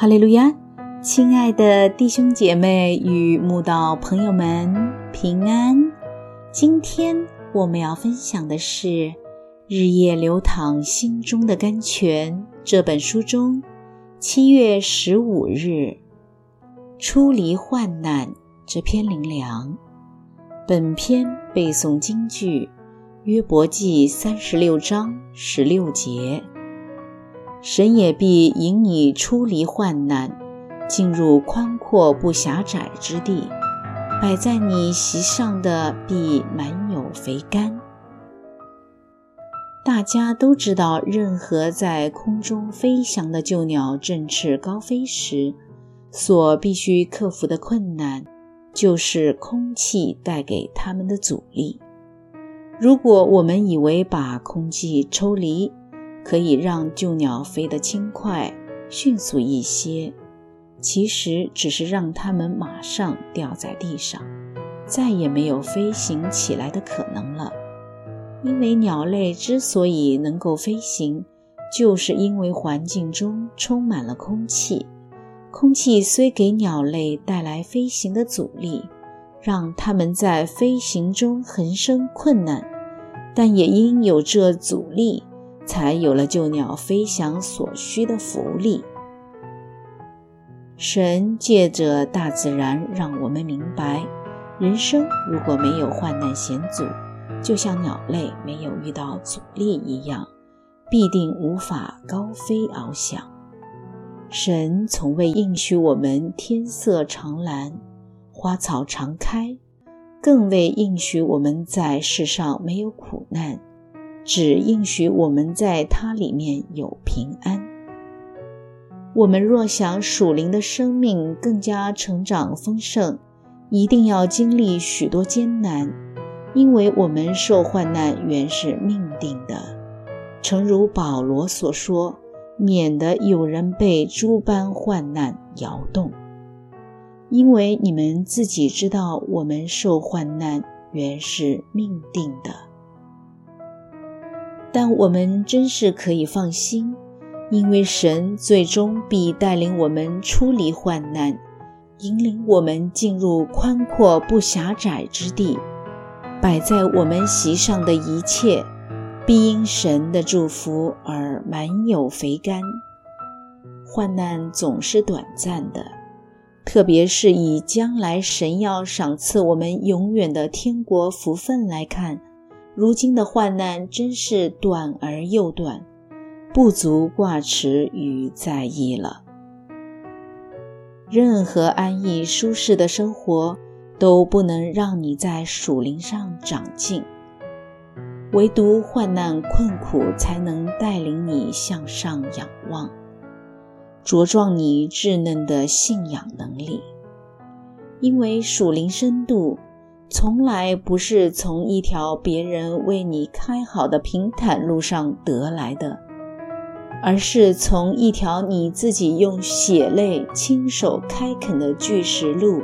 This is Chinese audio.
哈利路亚，亲爱的弟兄姐妹与慕道朋友们平安。今天我们要分享的是《日夜流淌心中的甘泉》这本书中七月十五日出离患难这篇灵粮。本篇背诵京剧约伯记三十六章十六节。神也必引你出离患难，进入宽阔不狭窄之地。摆在你席上的必满有肥甘。大家都知道，任何在空中飞翔的旧鸟振翅高飞时，所必须克服的困难，就是空气带给它们的阻力。如果我们以为把空气抽离，可以让旧鸟飞得轻快、迅速一些，其实只是让它们马上掉在地上，再也没有飞行起来的可能了。因为鸟类之所以能够飞行，就是因为环境中充满了空气。空气虽给鸟类带来飞行的阻力，让它们在飞行中横生困难，但也因有这阻力。才有了救鸟飞翔所需的浮力。神借着大自然让我们明白，人生如果没有患难险阻，就像鸟类没有遇到阻力一样，必定无法高飞翱翔。神从未应许我们天色常蓝，花草常开，更未应许我们在世上没有苦难。只应许我们在它里面有平安。我们若想属灵的生命更加成长丰盛，一定要经历许多艰难，因为我们受患难原是命定的。诚如保罗所说：“免得有人被诸般患难摇动。”因为你们自己知道，我们受患难原是命定的。但我们真是可以放心，因为神最终必带领我们出离患难，引领我们进入宽阔不狭窄之地。摆在我们席上的一切，必因神的祝福而满有肥甘。患难总是短暂的，特别是以将来神要赏赐我们永远的天国福分来看。如今的患难真是短而又短，不足挂齿与在意了。任何安逸舒适的生活都不能让你在属灵上长进，唯独患难困苦才能带领你向上仰望，茁壮你稚嫩的信仰能力。因为属灵深度。从来不是从一条别人为你开好的平坦路上得来的，而是从一条你自己用血泪亲手开垦的巨石路。